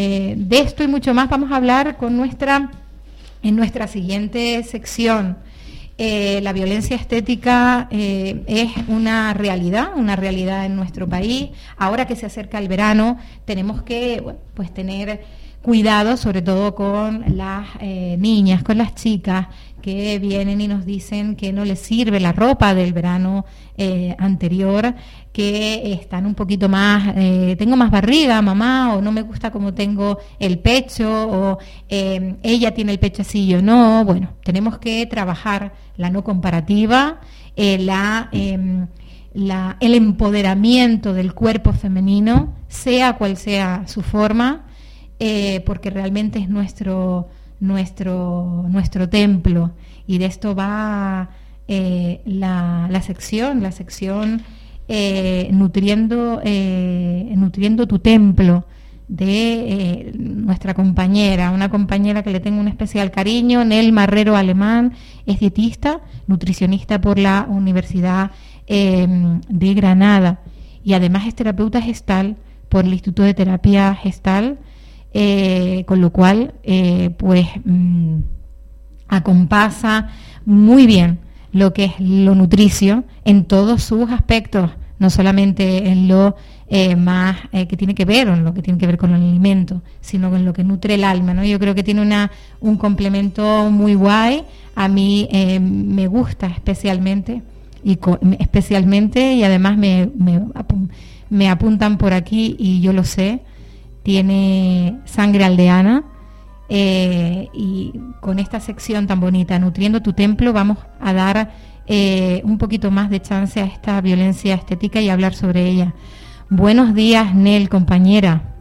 Eh, de esto y mucho más vamos a hablar con nuestra, en nuestra siguiente sección. Eh, la violencia estética eh, es una realidad, una realidad en nuestro país. Ahora que se acerca el verano, tenemos que pues tener cuidado, sobre todo con las niñas, con las chicas, que vienen y nos dicen que no les sirve la ropa del verano eh, anterior, que están un poquito más, eh, tengo más barriga, mamá, o no me gusta como tengo el pecho, o eh, ella tiene el pecho no. Bueno, tenemos que trabajar la no comparativa, la, em, la, el empoderamiento del cuerpo femenino, sea cual sea su forma, porque realmente es nuestro nuestro, nuestro templo. Y de esto va eh, la, la, sección, la sección eh, nutriendo, eh, nutriendo tu templo de nuestra compañera, una compañera que le tengo un especial cariño, Nel Marrero Alemán, es dietista, nutricionista por la Universidad de Granada y además es terapeuta gestal por el Instituto de Terapia Gestal eh, con lo cual, eh, pues, mm, acompasa muy bien lo que es lo nutricio en todos sus aspectos, no solamente en lo eh, más que tiene que ver, o en lo que tiene que ver con el alimento, sino en lo que nutre el alma. ¿no? Yo creo que tiene una, un complemento muy guay. A mí me gusta especialmente y especialmente y además me, me apuntan por aquí y yo lo sé tiene sangre aldeana. Eh, y con esta sección tan bonita, Nutriendo tu Templo, vamos a dar eh, un poquito más de chance a esta violencia estética y hablar sobre ella. Buenos días, Nel, compañera.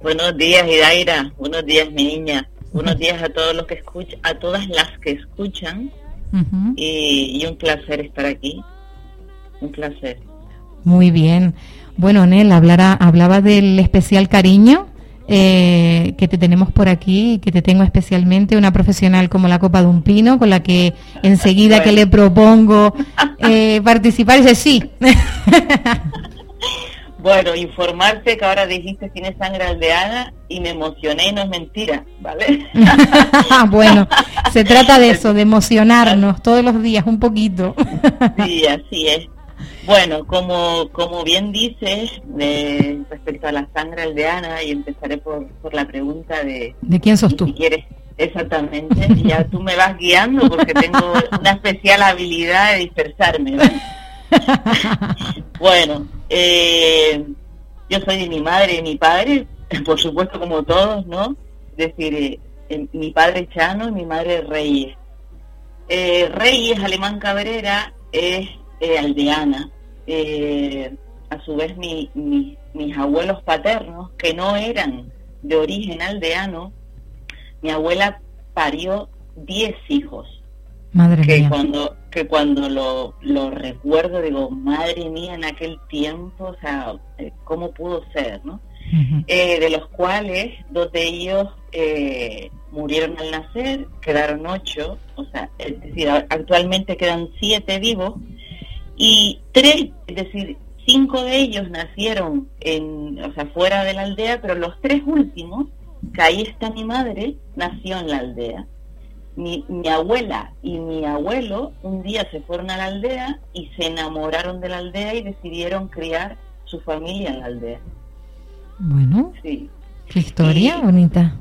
Buenos días, Idaira. Buenos días, mi niña. Buenos días a todos los que escuchan, a todas las que escuchan. y, y un placer estar aquí. Un placer. Muy bien. Bueno, Nel, hablara, hablaba del especial cariño eh, que te tenemos por aquí, que te tengo especialmente, una profesional como la Copa de un Pino, con la que enseguida que le propongo eh, participar, dice sí. Bueno, informarte que ahora dijiste tiene sangre aldeana y me emocioné y no es mentira, ¿vale? bueno, se trata de eso, de emocionarnos todos los días un poquito. sí, así es. Bueno, como, como bien dices, respecto a la sangre aldeana, y empezaré por, por la pregunta de... ¿De quién sos tú? Si quieres, exactamente, ya tú me vas guiando porque tengo una especial habilidad de dispersarme. bueno, eh, yo soy de mi madre y mi padre, por supuesto como todos, ¿no? Es decir, eh, mi padre Chano y mi madre Reyes. Eh, Reyes Alemán Cabrera es aldeana eh, a su vez mi, mis abuelos paternos, que no eran de origen aldeano, mi abuela parió 10 hijos. Madre que mía. Cuando, que cuando lo, lo, recuerdo digo, madre mía, en aquel tiempo, o sea, eh, ¿cómo pudo ser? ¿no? Eh, de los cuales dos de ellos eh, murieron al nacer, quedaron ocho, o sea, es decir, actualmente quedan siete vivos y tres, es decir, cinco de ellos nacieron en, o sea, fuera de la aldea, pero los tres últimos, que ahí está mi madre, nació en la aldea. Mi, mi, abuela y mi abuelo un día se fueron a la aldea y se enamoraron de la aldea y decidieron criar su familia en la aldea. Bueno, sí. qué historia bonita.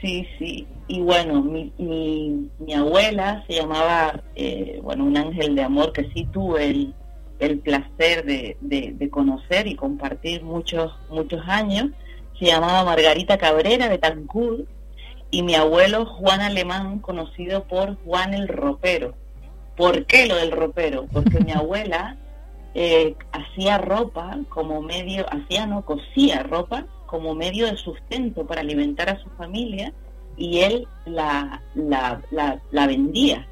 Sí, sí. Y bueno, mi, mi, abuela se llamaba, eh, bueno, un ángel de amor que sí tuve el, el placer de, de, conocer y compartir muchos, muchos años. Se llamaba Margarita Cabrera de Tancur y mi abuelo Juan Alemán, conocido por Juan el Ropero. ¿Por qué lo del ropero? Porque mi abuela eh, hacía ropa como medio, hacía no, cosía ropa como medio de sustento para alimentar a su familia y él la, la, la, vendía.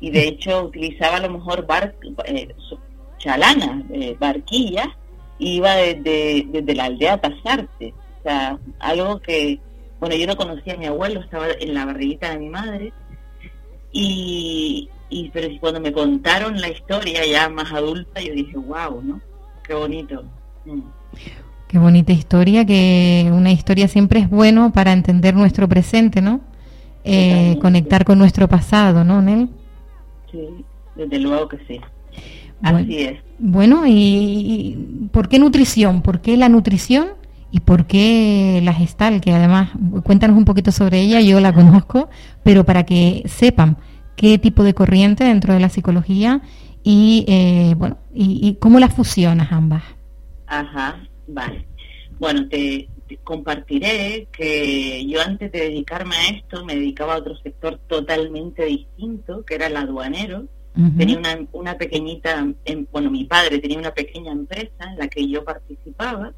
Y de hecho utilizaba a lo mejor bar, eh, chalana, eh, barquillas, iba desde, desde la aldea a pasarte. O sea, algo que, bueno, yo no conocía a mi abuelo, estaba en la barriguita de mi madre. Y, y pero cuando me contaron la historia ya más adulta, yo dije, wow, ¿no? Qué bonito. Mm Qué bonita historia, que una historia siempre es bueno para entender nuestro presente, ¿no? Eh, conectar con nuestro pasado, ¿no, Nel? Sí, desde luego que sí. Así es. Bueno, ¿y, por qué nutrición? ¿Por qué la nutrición? ¿Y por qué la gestal? Que además, cuéntanos un poquito sobre ella, yo la conozco, pero para que sepan qué tipo de corriente dentro de la psicología y, eh, bueno, y, y cómo las fusionas ambas. Ajá, vale. Bueno, te, compartiré que yo antes de dedicarme a esto me dedicaba a otro sector totalmente distinto, que era el aduanero. Tenía una, una pequeñita, em, bueno, mi padre tenía una pequeña empresa en la que yo participaba.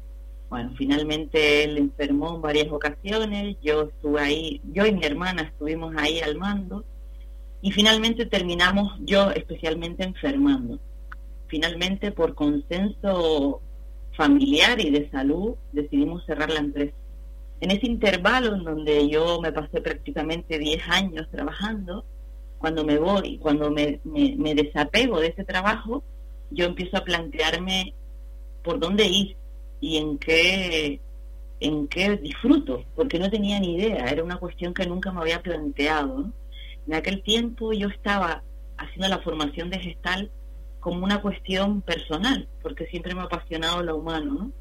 Bueno, finalmente él enfermó en varias ocasiones, yo estuve ahí, yo y mi hermana estuvimos ahí al mando y finalmente terminamos yo especialmente enfermando. Finalmente por consenso familiar y de salud, decidimos cerrar la empresa. En ese intervalo en donde yo me pasé prácticamente 10 años trabajando, cuando me voy, cuando me, desapego de ese trabajo, yo empiezo a plantearme por dónde ir y en qué en qué disfruto, porque no tenía ni idea, era una cuestión que nunca me había planteado. En aquel tiempo yo estaba haciendo la formación de gestal como una cuestión personal, porque siempre me ha apasionado lo humano, ¿no?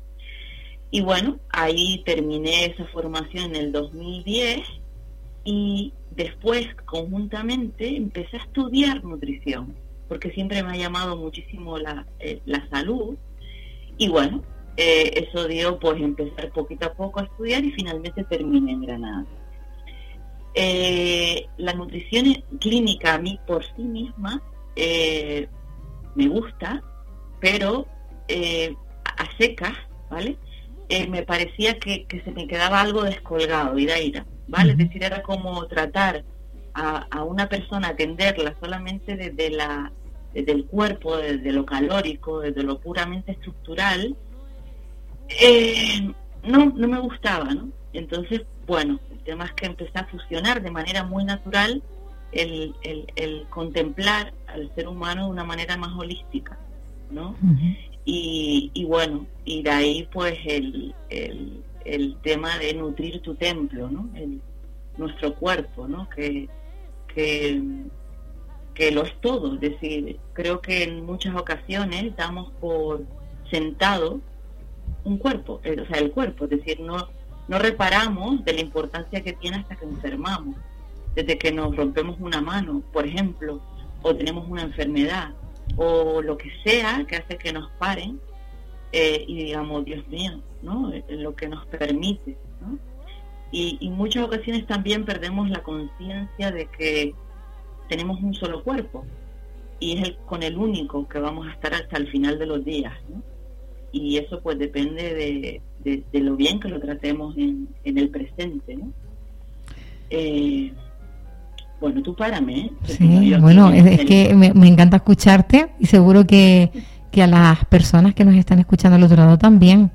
Y bueno, ahí terminé esa formación en el 2010 y después conjuntamente empecé a estudiar nutrición, porque siempre me ha llamado muchísimo la, eh, la salud. Y bueno, eh, eso dio pues empezar poquito a poco a estudiar y finalmente terminé en Granada. Eh, la nutrición clínica a mí por sí misma eh, me gusta, pero eh, a secas, ¿vale? Eh, me parecía que, se me quedaba algo descolgado, ira, ira, ¿vale? Es decir, era como tratar a, una persona, atenderla solamente desde, la, desde el cuerpo, desde lo calórico, desde lo puramente estructural, eh, no, no me gustaba, ¿no? Entonces, bueno, el tema es que empecé a fusionar de manera muy natural el, el, contemplar al ser humano de una manera más holística, ¿no? y, y, bueno, y de ahí pues el, el, tema de nutrir tu templo, ¿no? El, nuestro cuerpo, ¿no? Que, que, que lo es todo, es decir, creo que en muchas ocasiones damos por sentado un cuerpo, eh, o sea, el cuerpo, es decir, no, no reparamos de la importancia que tiene hasta que enfermamos desde que nos rompemos una mano, por ejemplo, o tenemos una enfermedad, o lo que sea que hace que nos paren eh, y digamos, Dios mío, ¿no? Eh, lo que nos permite, ¿no? Y en muchas ocasiones también perdemos la conciencia de que tenemos un solo cuerpo y es el, con el único que vamos a estar hasta el final de los días, ¿no? Y eso pues depende de, lo bien que lo tratemos en, en el presente, ¿no? Eh, bueno, tú párame. ¿eh? Sí, bueno, es, que me, encanta escucharte y seguro que, a las personas que nos están escuchando al otro lado también.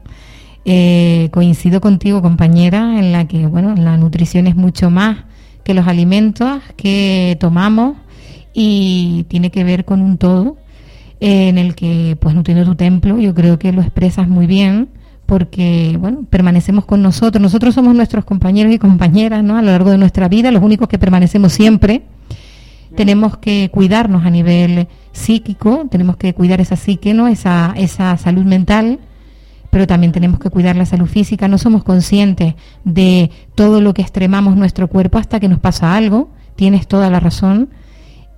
Eh, coincido contigo, compañera, en la que, bueno, la nutrición es mucho más que los alimentos que tomamos y tiene que ver con un todo en el que, pues, nutriendo tu templo, yo creo que lo expresas muy bien porque, bueno, permanecemos con nosotros. Nosotros somos nuestros compañeros y compañeras, ¿no? A lo largo de nuestra vida, los únicos que permanecemos siempre. Tenemos que cuidarnos a nivel psíquico, tenemos que cuidar esa psique, ¿no? Esa, esa salud mental, pero también tenemos que cuidar la salud física. No somos conscientes de todo lo que extremamos nuestro cuerpo hasta que nos pasa algo. Tienes toda la razón.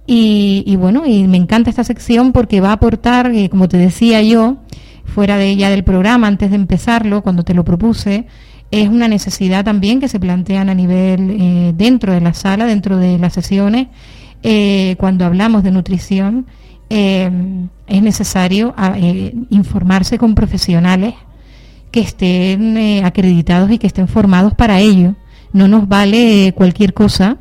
Y, bueno, y me encanta esta sección porque va a aportar, eh, como te decía yo, fuera de ella del programa, antes de empezarlo, cuando te lo propuse, es una necesidad también que se plantean a nivel eh, dentro de la sala, dentro de las sesiones, eh, cuando hablamos de nutrición, eh, es necesario informarse con profesionales que estén acreditados y que estén formados para ello. No nos vale cualquier cosa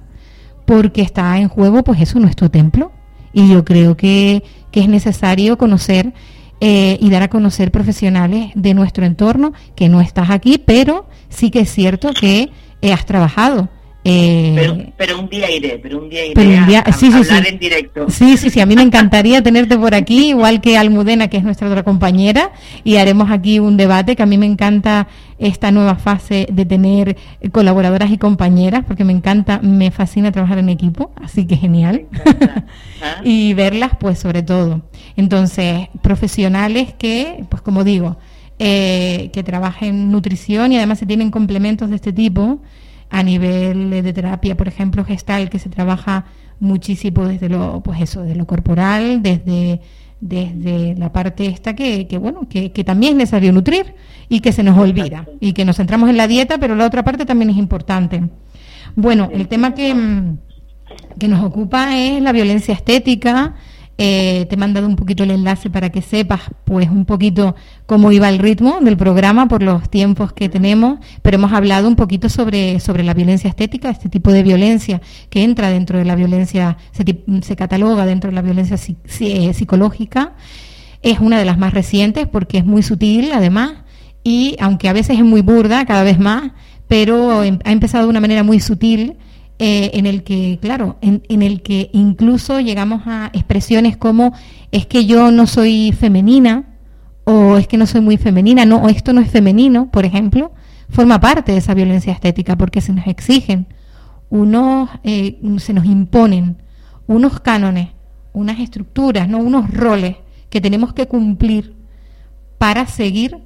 porque está en juego, pues eso, nuestro templo. Y yo creo que es necesario conocer eh, y dar a conocer profesionales de nuestro entorno, que no estás aquí, pero sí que es cierto que eh, has trabajado Eh, pero, un día iré, pero un día iré a, sí, hablar en directo. Sí, sí, sí, a mí me encantaría tenerte por aquí, igual que Almudena, que es nuestra otra compañera, y haremos aquí un debate, que a mí me encanta esta nueva fase de tener colaboradoras y compañeras, porque me encanta, me fascina trabajar en equipo, así que genial. ¿Ah? y verlas, pues sobre todo. Entonces, profesionales que, pues como digo, eh, que trabajen en nutrición y además se tienen complementos de este tipo a nivel de terapia, por ejemplo, gestal, que se trabaja muchísimo desde lo, pues eso, de lo corporal, desde, desde la parte esta que, que bueno, que, que, también es necesario nutrir y que se nos olvida y que nos centramos en la dieta, pero la otra parte también es importante. Bueno, el tema que, que nos ocupa es la violencia estética, eh, te he mandado un poquito el enlace para que sepas pues un poquito cómo iba el ritmo del programa por los tiempos que tenemos, pero hemos hablado un poquito sobre, sobre la violencia estética, este tipo de violencia que entra dentro de la violencia, se, cataloga dentro de la violencia eh, psicológica. Es una de las más recientes porque es muy sutil además y aunque a veces es muy burda cada vez más, pero em, ha empezado de una manera muy sutil eh, en el que, claro, en, el que incluso llegamos a expresiones como es que yo no soy femenina o es que no soy muy femenina, no, o esto no es femenino, por ejemplo, forma parte de esa violencia estética porque se nos exigen unos, eh, se nos imponen unos cánones, unas estructuras, no, unos roles que tenemos que cumplir para seguir,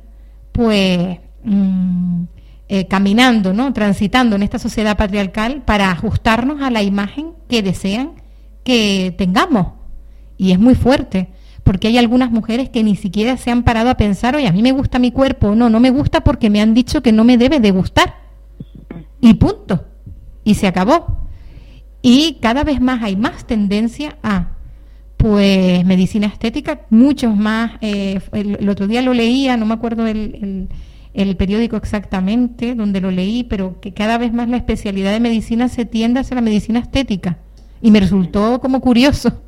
pues, mm, eh, caminando, ¿no? transitando en esta sociedad patriarcal para ajustarnos a la imagen que desean que tengamos. Y es muy fuerte, porque hay algunas mujeres que ni siquiera se han parado a pensar, oye, a mí me gusta mi cuerpo, no, no me gusta porque me han dicho que no me debe de gustar. Y punto. Y se acabó. Y cada vez más hay más tendencia a, pues, medicina estética, muchos más. Eh, el, otro día lo leía, no me acuerdo el el periódico exactamente donde lo leí, pero que cada vez más la especialidad de medicina se tiende hacia la medicina estética. Y me resultó como curioso.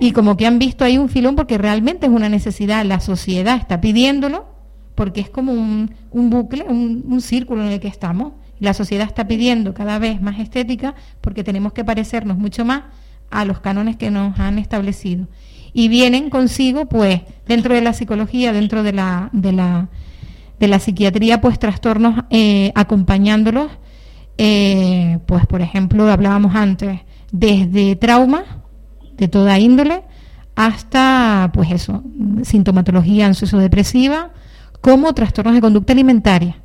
Y como que han visto ahí un filón porque realmente es una necesidad, la sociedad está pidiéndolo, porque es como un, bucle, un, un círculo en el que estamos. La sociedad está pidiendo cada vez más estética porque tenemos que parecernos mucho más a los cánones que nos han establecido. Y vienen consigo, pues, dentro de la psicología, dentro de la, de la de la psiquiatría, pues trastornos eh, acompañándolos, eh, pues por ejemplo, hablábamos antes, desde traumas de toda índole hasta, pues eso, sintomatología ansioso-depresiva, como trastornos de conducta alimentaria.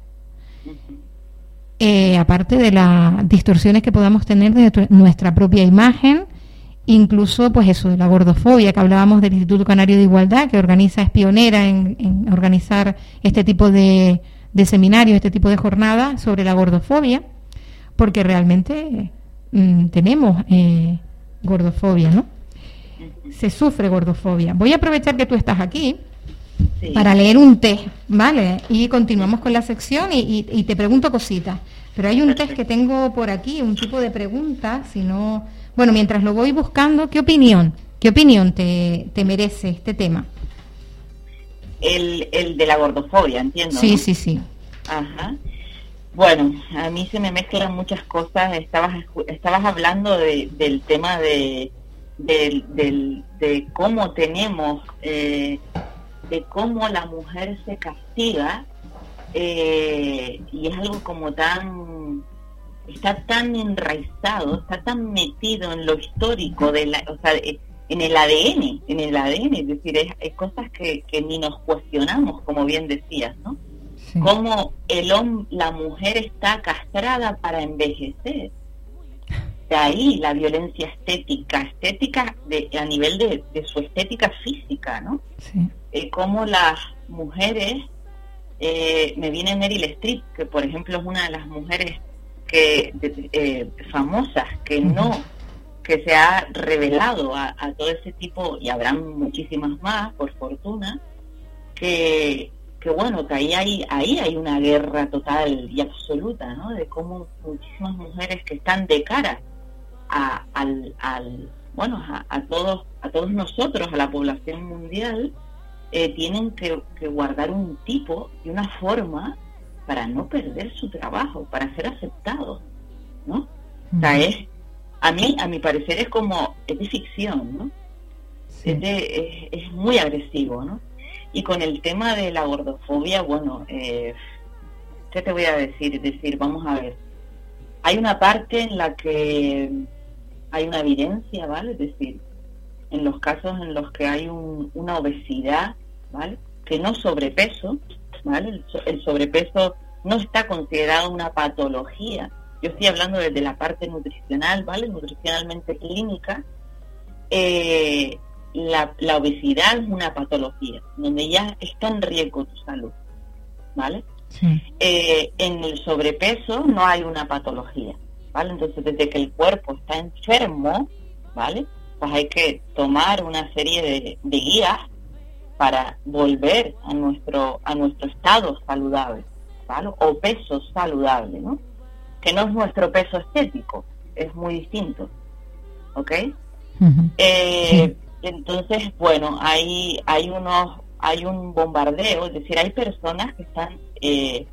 Eh, aparte de las distorsiones que podamos tener de nuestra propia imagen, incluso pues eso de la gordofobia que hablábamos del Instituto Canario de Igualdad que organiza es pionera en, organizar este tipo de, seminarios este tipo de jornadas sobre la gordofobia porque realmente mm, tenemos eh, gordofobia no se sufre gordofobia. Voy a aprovechar que tú estás aquí para leer un test vale y continuamos con la sección y, y te pregunto cositas. Pero hay un test que tengo por aquí un tipo de preguntas si no bueno, mientras lo voy buscando, ¿qué opinión? ¿Qué opinión te, merece este tema? El, el, de la gordofobia, entiendo. Sí, sí, sí. Ajá. Bueno, a mí se me mezclan muchas cosas. Estabas, estabas hablando del tema de, de cómo tenemos, eh, de cómo la mujer se castiga, eh, y es algo como tan está tan enraizado, está tan metido en lo histórico, de la, o sea, en el ADN, en el ADN, es decir, es, cosas que, ni nos cuestionamos, como bien decías, ¿no? Cómo el la mujer está castrada para envejecer. De ahí la violencia estética, estética de, a nivel de, su estética física, ¿no? Sí. Eh, cómo las mujeres, eh, me viene Meryl Streep, que por ejemplo es una de las mujeres que eh, famosas que no que se ha revelado a, todo ese tipo y habrán muchísimas más por fortuna que, que bueno que ahí hay ahí hay una guerra total y absoluta ¿no? de cómo muchísimas mujeres que están de cara a, al, al bueno a, todos a todos nosotros a la población mundial eh, tienen que, que guardar un tipo y una forma para no perder su trabajo, para ser aceptados, ¿no? O sea, es, a mí, a mi parecer, es como, es de ficción, ¿no? Es, de, es, muy agresivo, ¿no? Y con el tema de la gordofobia, bueno, eh, ¿qué te voy a decir? Es decir, vamos a ver, hay una parte en la que hay una evidencia, ¿vale? Es decir, en los casos en los que hay una obesidad, ¿vale? Que no sobrepeso, ¿vale? El, sobrepeso no está considerado una patología. Yo estoy hablando desde la parte nutricional, ¿vale? Nutricionalmente clínica. Eh, la, obesidad es una patología, donde ya está en riesgo tu salud, ¿vale? Eh, en el sobrepeso no hay una patología, ¿vale? Entonces, desde que el cuerpo está enfermo, ¿vale? Pues hay que tomar una serie de, guías para volver a nuestro a nuestro estado saludable, ¿vale? O peso saludable, ¿no? Que no es nuestro peso estético, es muy distinto, ¿ok? Eh, entonces, bueno, hay hay unos hay un bombardeo, es decir, hay personas que están eh,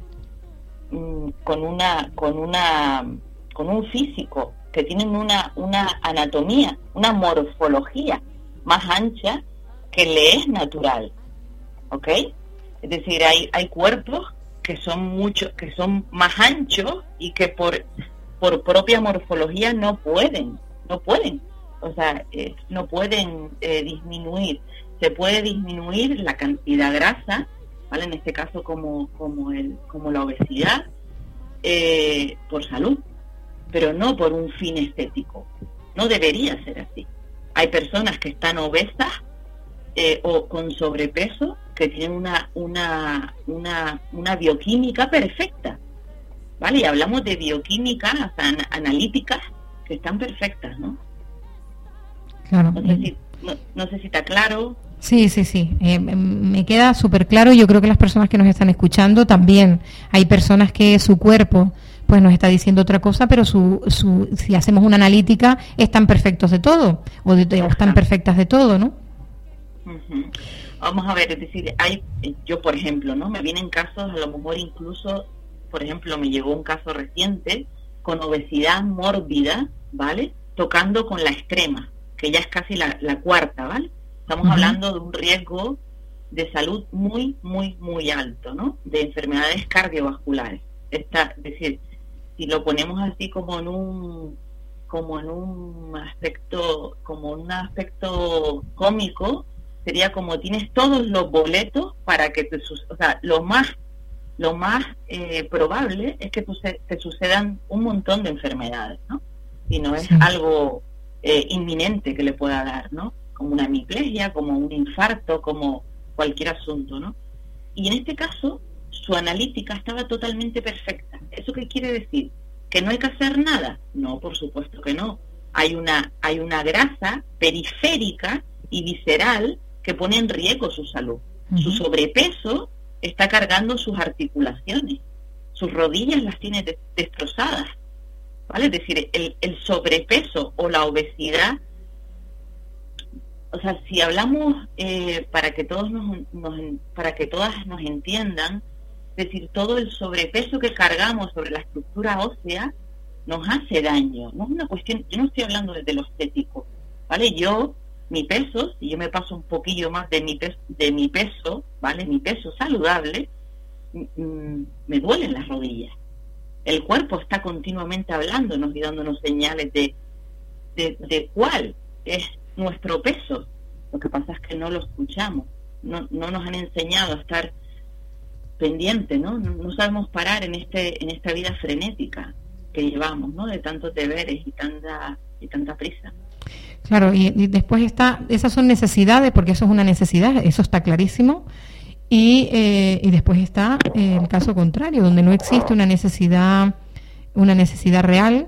mm, con una con una con un físico que tienen una una anatomía una morfología más ancha que le es natural ¿ok? es decir hay hay cuerpos que son mucho que son más anchos y que por por propia morfología no pueden no pueden o sea eh, no pueden eh, disminuir se puede disminuir la cantidad grasa ¿vale? En este caso como, como, el, como la obesidad, eh, por salud, pero no por un fin estético. No debería ser así. Hay personas que están obesas eh, o con sobrepeso que tienen una, una, una, una bioquímica perfecta. ¿Vale? Y hablamos de bioquímica, analíticas, que están perfectas, ¿no? Claro. No sé si, no sé si está claro. Sí, sí, sí. Eh, me queda súper claro. Yo creo que las personas que nos están escuchando también. Hay personas que su cuerpo pues nos está diciendo otra cosa, pero su, su, si hacemos una analítica están perfectos de todo o, están perfectas de todo, ¿no? Vamos a ver, es decir, hay, yo por ejemplo, ¿no? Me vienen casos, a lo mejor incluso, por ejemplo, me llegó un caso reciente con obesidad mórbida, ¿vale? Tocando con la extrema, que ya es casi la, la cuarta, ¿vale? Estamos hablando de un riesgo de salud muy, muy, muy alto, ¿no? De enfermedades cardiovasculares. Está, es decir, si lo ponemos así como en un como en un aspecto como un aspecto cómico sería como tienes todos los boletos para que te o sea lo más lo más eh, probable es que te sucedan un montón de enfermedades no y no es algo eh, inminente que le pueda dar no como una hemiplegia, como un infarto, como cualquier asunto, ¿no? Y en este caso, su analítica estaba totalmente perfecta. ¿Eso qué quiere decir? ¿Que no hay que hacer nada? No, por supuesto que no. Hay una, hay una grasa periférica y visceral que pone en riesgo su salud. Su sobrepeso está cargando sus articulaciones. Sus rodillas las tiene destrozadas. ¿Vale? Es decir, el, el sobrepeso o la obesidad o sea, si hablamos eh, para que todos nos, para que todas nos entiendan, es decir, todo el sobrepeso que cargamos sobre la estructura ósea nos hace daño. No es una cuestión, yo no estoy hablando desde lo estético, ¿vale? Yo, mi peso, si yo me paso un poquillo más de mi peso, de mi peso, ¿vale? Mi peso saludable, me duelen las rodillas. El cuerpo está continuamente hablándonos y dándonos señales de, de, de cuál es nuestro peso. Lo que pasa es que no lo escuchamos, no, no nos han enseñado a estar pendientes, ¿no? ¿no? sabemos parar en este en esta vida frenética que llevamos, ¿no? De tantos deberes y tanta y tanta prisa. Claro, y, después está, esas son necesidades, porque eso es una necesidad, eso está clarísimo. Y, eh, y después está el caso contrario, donde no existe una necesidad, una necesidad real,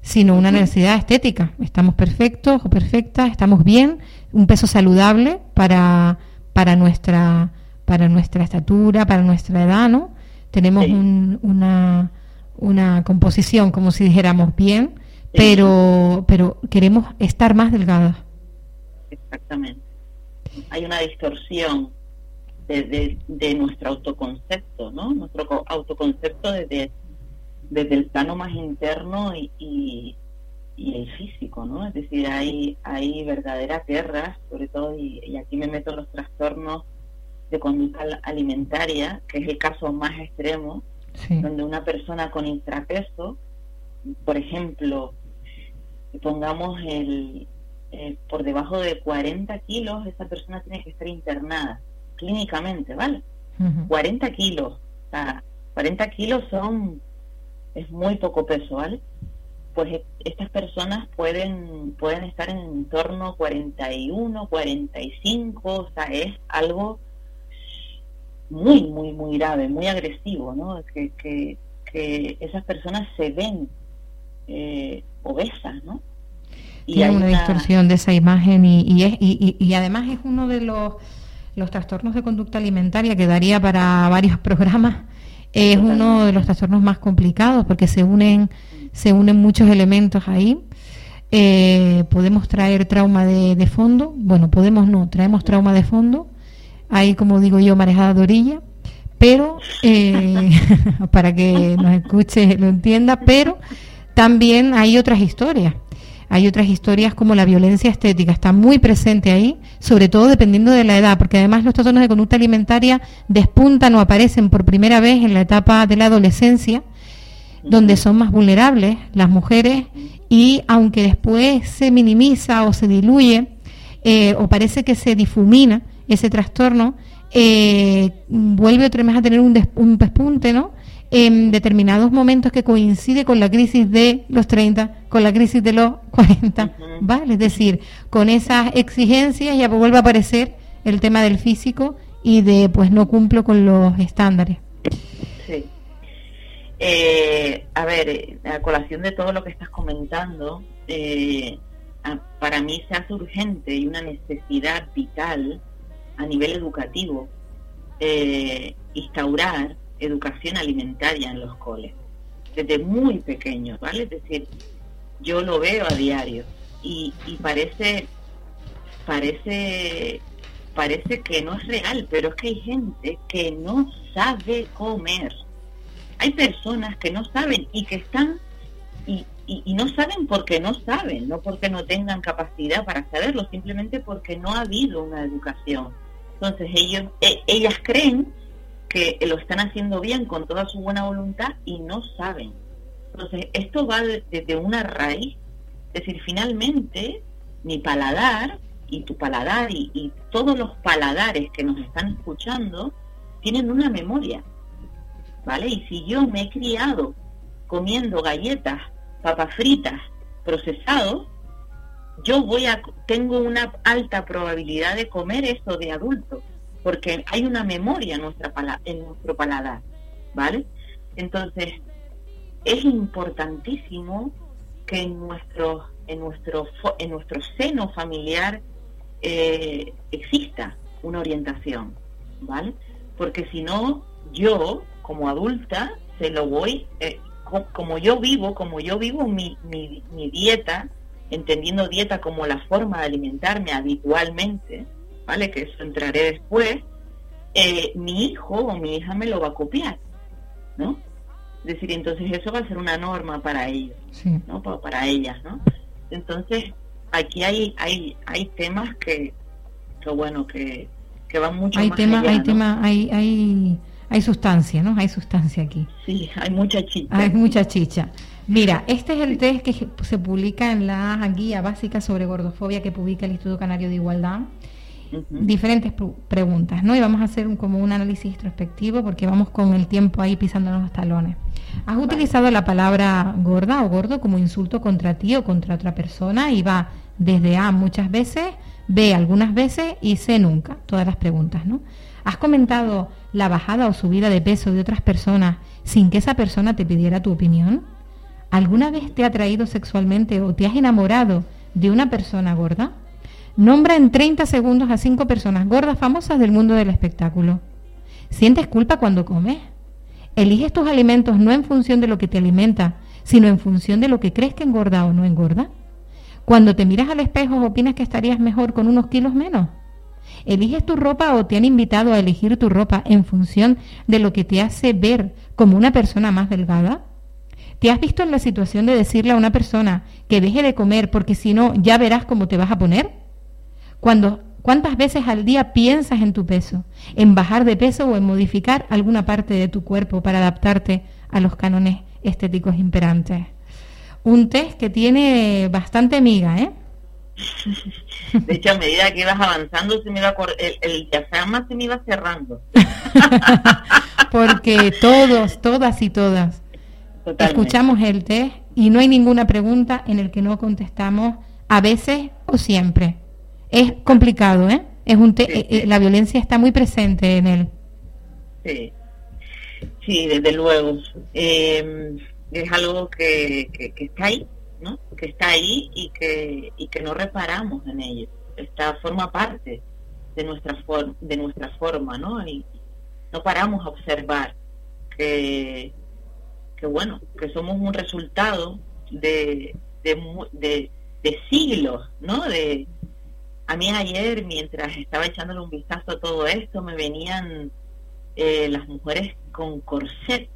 sino una necesidad estética. Estamos perfectos o perfectas, estamos bien, un peso saludable para, para, nuestra, para nuestra estatura, para nuestra edad, ¿no? Tenemos una, una composición, como si dijéramos, bien, pero, pero queremos estar más delgadas. Exactamente. Hay una distorsión de, de, nuestro autoconcepto, ¿no? Nuestro autoconcepto desde desde el plano más interno y, y el físico, ¿no? Es decir, hay, hay verdaderas guerras, sobre todo, y, aquí me meto los trastornos de conducta alimentaria, que es el caso más extremo, donde una persona con intrapeso, por ejemplo, pongamos el, eh, por debajo de 40 kilos, esa persona tiene que estar internada clínicamente, ¿vale? 40 kilos, o sea, 40 kilos son, es muy poco peso, ¿vale? Pues e, estas personas pueden, pueden estar en torno 41, 45, o sea, es algo muy, muy, muy grave, muy agresivo, ¿no? Que, que, que esas personas se ven eh, obesas, ¿no? Y Tiene una, distorsión de esa imagen y, y, es, y, y, además es uno de los, los trastornos de conducta alimentaria que daría para varios programas. Es uno de los trastornos más complicados porque se unen, se unen muchos elementos ahí. Eh, podemos traer trauma de, de, fondo, bueno, podemos no, traemos trauma de fondo, hay como digo yo, marejada de orilla, pero eh, para que nos escuche, lo entienda, pero también hay otras historias. Hay otras historias como la violencia estética, está muy presente ahí, sobre todo dependiendo de la edad, porque además los trastornos de conducta alimentaria despuntan o aparecen por primera vez en la etapa de la adolescencia, donde son más vulnerables las mujeres y aunque después se minimiza o se diluye eh, o parece que se difumina ese trastorno, eh, vuelve otra vez a tener un, un despunte, ¿no? En determinados momentos que coincide con la crisis de los 30, con la crisis de los 40, ¿vale? Es decir, con esas exigencias ya vuelve a aparecer el tema del físico y de pues no cumplo con los estándares. Sí. Eh, a ver, a colación de todo lo que estás comentando, eh, para mí se hace urgente y una necesidad vital a nivel educativo eh, instaurar educación alimentaria en los coles, desde muy pequeños, ¿vale? Es decir, yo lo veo a diario y, parece, parece, parece que no es real, pero es que hay gente que no sabe comer. Hay personas que no saben y que están y, y, no saben porque no saben, no porque no tengan capacidad para saberlo, simplemente porque no ha habido una educación. Entonces ellos, e, ellas creen que lo están haciendo bien con toda su buena voluntad y no saben. Entonces, esto va desde una raíz, es decir, finalmente mi paladar y tu paladar y, todos los paladares que nos están escuchando tienen una memoria, ¿vale? Y si yo me he criado comiendo galletas, papas fritas, procesados, yo voy a, tengo una alta probabilidad de comer eso de adulto porque hay una memoria en, nuestra en nuestro paladar, ¿vale? Entonces, es importantísimo que en nuestro, en nuestro, en nuestro seno familiar eh, exista una orientación, ¿vale? Porque si no, yo, como adulta, se lo voy, eh, como yo vivo, como yo vivo mi, mi, mi dieta, entendiendo dieta como la forma de alimentarme habitualmente, ¿vale? Que eso entraré después, eh, mi hijo o mi hija me lo va a copiar, ¿no? Es decir, entonces eso va a ser una norma para ellos, ¿no? Para, ellas, ¿no? Entonces, aquí hay, hay, hay temas que, que bueno, que, que van mucho hay más tema, Hay tema, hay, hay, hay sustancia, ¿no? Hay sustancia aquí. Sí, hay mucha chicha. Hay mucha chicha. Mira, este es el test que se publica en la guía básica sobre gordofobia que publica el Instituto Canario de Igualdad diferentes preguntas, ¿no? Y vamos a hacer como un análisis introspectivo porque vamos con el tiempo ahí pisándonos los talones. ¿Has utilizado la palabra gorda o gordo como insulto contra ti o contra otra persona? Y va desde A muchas veces, B algunas veces y C nunca, todas las preguntas, ¿no? ¿Has comentado la bajada o subida de peso de otras personas sin que esa persona te pidiera tu opinión? ¿Alguna vez te ha atraído sexualmente o te has enamorado de una persona gorda? Nombra en 30 segundos a cinco personas gordas famosas del mundo del espectáculo. ¿Sientes culpa cuando comes? ¿Eliges tus alimentos no en función de lo que te alimenta, sino en función de lo que crees que engorda o no engorda? Cuando te miras al espejo, ¿opinas que estarías mejor con unos kilos menos? ¿Eliges tu ropa o te han invitado a elegir tu ropa en función de lo que te hace ver como una persona más delgada? ¿Te has visto en la situación de decirle a una persona que deje de comer porque si no ya verás cómo te vas a poner? Cuando ¿Cuántas veces al día piensas en tu peso, en bajar de peso o en modificar alguna parte de tu cuerpo para adaptarte a los cánones estéticos imperantes? Un test que tiene bastante miga, ¿eh? De hecho, a medida que ibas avanzando, se me iba el, el diafragma se me iba cerrando. Porque todos, todas y todas, escuchamos el test y no hay ninguna pregunta en el que no contestamos a veces o siempre es complicado, ¿eh? Es un eh, eh, la violencia está muy presente en él. Sí, sí, desde luego. Em, es algo que, que, está ahí, ¿no? Que está ahí y que, y que no reparamos en ello. Esta forma parte de nuestra, forma de nuestra forma, ¿no? Y no paramos a observar que, que bueno, que somos un resultado de, de, de siglos, ¿no? De, a mí ayer, mientras estaba echándole un vistazo a todo esto, me venían eh, las mujeres con corset.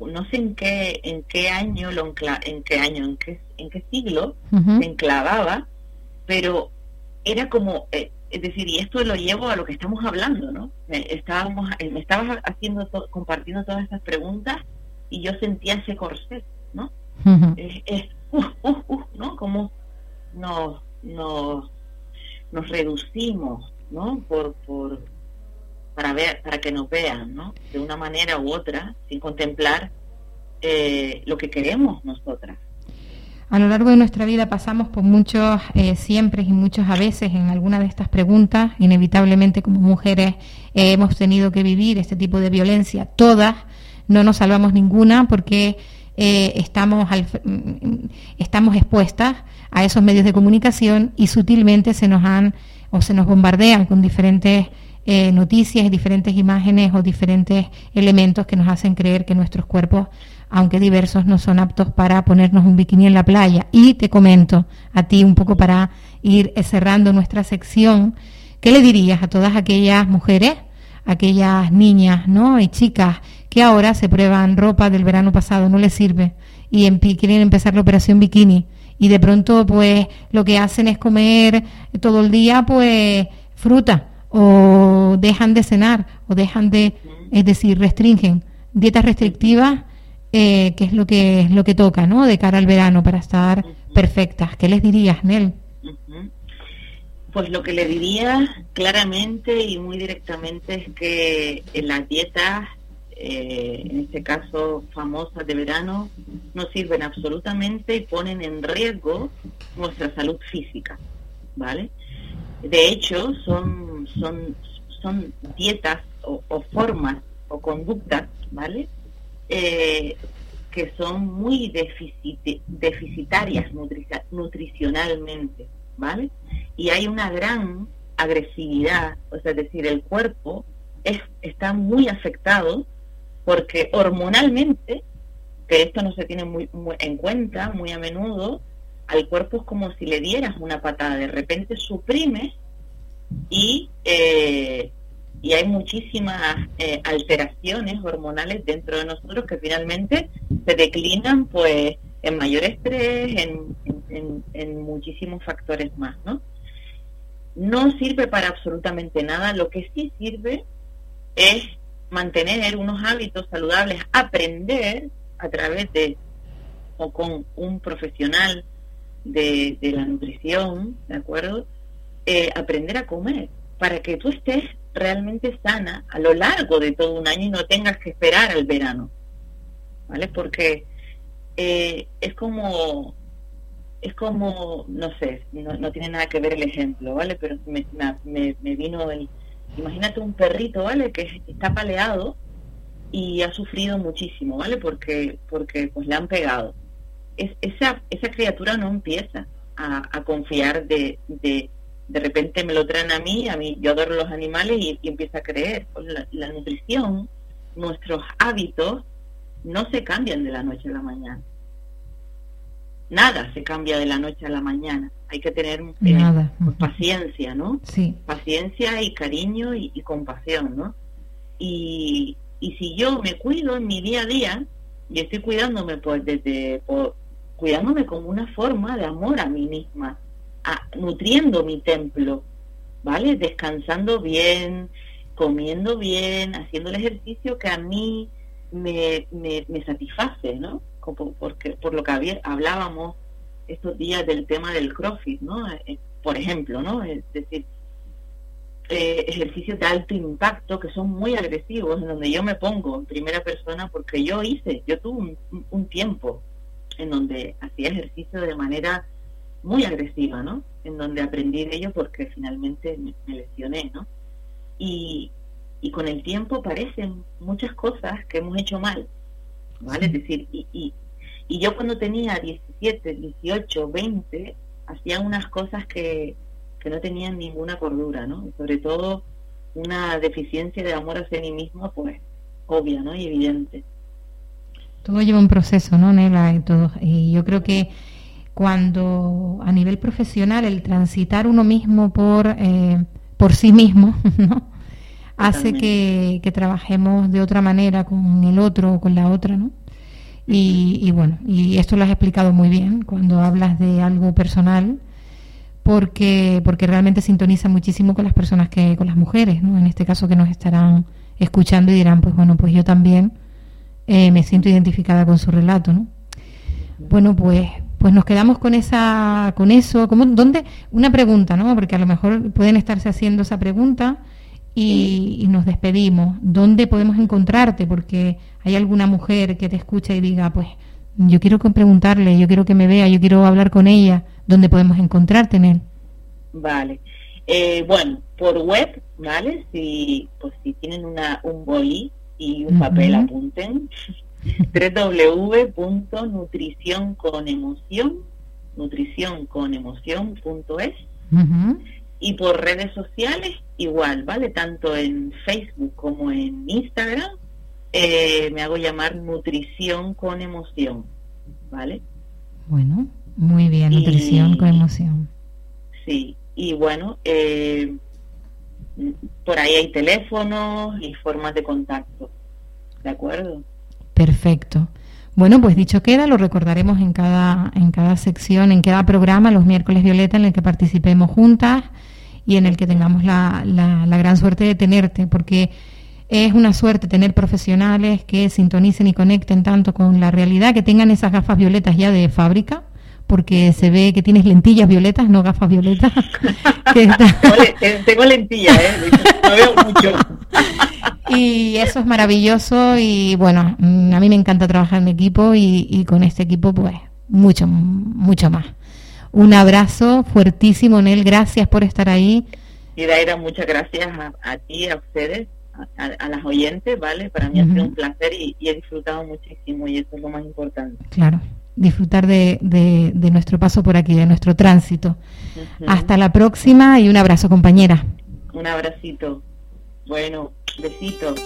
No sé en qué en qué año lo en qué año en qué en qué siglo se enclavaba, pero era como eh, es decir, y esto lo llevo a lo que estamos hablando, ¿no? Me, estábamos, eh, me estabas haciendo, compartiendo todas estas preguntas y yo sentía ese corset, ¿no? Es, uh, uh, uh, ¿no? Como nos, nos nos reducimos, ¿no? Por, por, para, ver, para que nos vean, ¿no? De una manera u otra, sin contemplar eh, lo que queremos nosotras. A lo largo de nuestra vida pasamos por muchos eh, siempre y muchos a veces en alguna de estas preguntas. Inevitablemente como mujeres eh, hemos tenido que vivir este tipo de violencia. Todas, no nos salvamos ninguna porque estamos, mm, estamos expuestas a esos medios de comunicación y sutilmente se nos han o se nos bombardean con diferentes eh, noticias, diferentes imágenes o diferentes elementos que nos hacen creer que nuestros cuerpos, aunque diversos, no son aptos para ponernos un bikini en la playa. Y te comento a ti un poco para ir cerrando nuestra sección, ¿qué le dirías a todas aquellas mujeres, aquellas niñas ¿no? y chicas que ahora se prueban ropa del verano pasado, no les sirve y quieren empezar la operación bikini? Y de pronto pues lo que hacen es comer todo el día pues fruta o dejan de cenar o dejan de, es decir, restringen dietas restrictivas eh, que es lo que es lo que toca, ¿no? De cara al verano para estar perfectas. ¿Qué les dirías, Nel? Pues lo que le diría claramente y muy directamente es que en las dietas eh, en este caso famosas de verano, no sirven absolutamente y ponen en riesgo nuestra salud física, ¿vale? De hecho, son, son, son dietas o, formas o conductas, ¿vale? Eh, que son muy deficitarias nutricionalmente, ¿vale? Y hay una gran agresividad, o sea, es decir, el cuerpo es, está muy afectado porque hormonalmente, que esto no se tiene muy, en cuenta muy a menudo, al cuerpo es como si le dieras una patada, de repente suprime y, eh, y hay muchísimas eh, alteraciones hormonales dentro de nosotros que finalmente se declinan pues en mayor estrés, en, en, en muchísimos factores más, ¿no? No sirve para absolutamente nada, lo que sí sirve es mantener unos hábitos saludables, aprender a través de o con un profesional de, la nutrición, ¿de acuerdo? Eh, aprender a comer para que tú estés realmente sana a lo largo de todo un año y no tengas que esperar al verano, ¿vale? Porque eh, es como, es como, no sé, no, tiene nada que ver el ejemplo, ¿vale? Pero me vino el, imagínate un perrito, ¿vale? Que está paleado y ha sufrido muchísimo, ¿vale? Porque, porque pues le han pegado. Es, esa, esa criatura no empieza a, confiar de, de, de repente me lo traen a mí, a mí, yo adoro los animales y, empieza a creer. Pues la nutrición, nuestros hábitos no se cambian de la noche a la mañana. Nada se cambia de la noche a la mañana hay que tener eh, pues, paciencia, ¿no? Sí. Paciencia y cariño y, compasión, ¿no? Y, y si yo me cuido en mi día a día, y estoy cuidándome pues desde cuidándome como una forma de amor a mí misma, nutriendo mi templo, ¿vale? Descansando bien, comiendo bien, haciendo el ejercicio que a mí me, me, satisface, ¿no? Como porque, por lo que hablábamos estos días del tema del CrossFit, ¿no? Eh, por ejemplo, ¿no? Es decir, eh, ejercicios de alto impacto que son muy agresivos, en donde yo me pongo en primera persona porque yo hice, yo tuve un, tiempo en donde hacía ejercicio de manera muy agresiva, ¿no? En donde aprendí de ello porque finalmente me, lesioné, ¿no? Y, y, con el tiempo aparecen muchas cosas que hemos hecho mal, ¿vale? Es decir, y, y, y yo cuando tenía 17, 18, 20, hacía unas cosas que, que no tenían ninguna cordura, ¿no? sobre todo una deficiencia de amor hacia mí mismo, pues obvia, ¿no? Y evidente. Todo lleva un proceso, ¿no, Nela? Y, todo. y yo creo que cuando a nivel profesional el transitar uno mismo por, eh, por sí mismo, ¿no? Hace que, que, trabajemos de otra manera con el otro o con la otra, ¿no? Y, y, bueno, y esto lo has explicado muy bien cuando hablas de algo personal, porque, porque realmente sintoniza muchísimo con las personas que, con las mujeres, ¿no? En este caso que nos estarán escuchando y dirán, pues bueno, pues yo también eh, me siento identificada con su relato, ¿no? Bueno, pues, pues nos quedamos con esa, con eso, como, ¿dónde? Una pregunta, ¿no? Porque a lo mejor pueden estarse haciendo esa pregunta y, y nos despedimos. ¿Dónde podemos encontrarte? Porque hay alguna mujer que te escucha y diga, pues yo quiero preguntarle, yo quiero que me vea, yo quiero hablar con ella, ¿dónde podemos encontrarte en él? Vale. Eh, bueno, por web, ¿vale? Si, pues, si tienen una, un boli y un papel, apunten. www.nutrición con emoción, nutrición con emoción.es. Y por redes sociales, igual, ¿vale? Tanto en Facebook como en Instagram, eh, me hago llamar nutrición con emoción, ¿vale? Bueno, muy bien, nutrición con emoción. Sí, y bueno, eh, por ahí hay teléfonos y formas de contacto, ¿de acuerdo? Perfecto. Bueno, pues dicho queda, lo recordaremos en cada, en cada sección, en cada programa, los miércoles Violeta, en el que participemos juntas y en el que tengamos la, la, la gran suerte de tenerte, porque es una suerte tener profesionales que sintonicen y conecten tanto con la realidad, que tengan esas gafas violetas ya de fábrica, porque se ve que tienes lentillas violetas, no gafas violetas. Tengo lentillas, ¿eh? veo mucho. y eso es maravilloso y bueno, a mí me encanta trabajar en equipo y, con este equipo pues mucho, mucho más. Un abrazo fuertísimo, Nel, gracias por estar ahí. Y Daira, muchas gracias a, a ti, a ustedes a, las oyentes, ¿vale? Para mí ha sido un placer y, he disfrutado muchísimo y eso es lo más importante. Claro, disfrutar de, de, nuestro paso por aquí, de nuestro tránsito. Hasta la próxima y un abrazo, compañera. Un abracito. Bueno, besitos.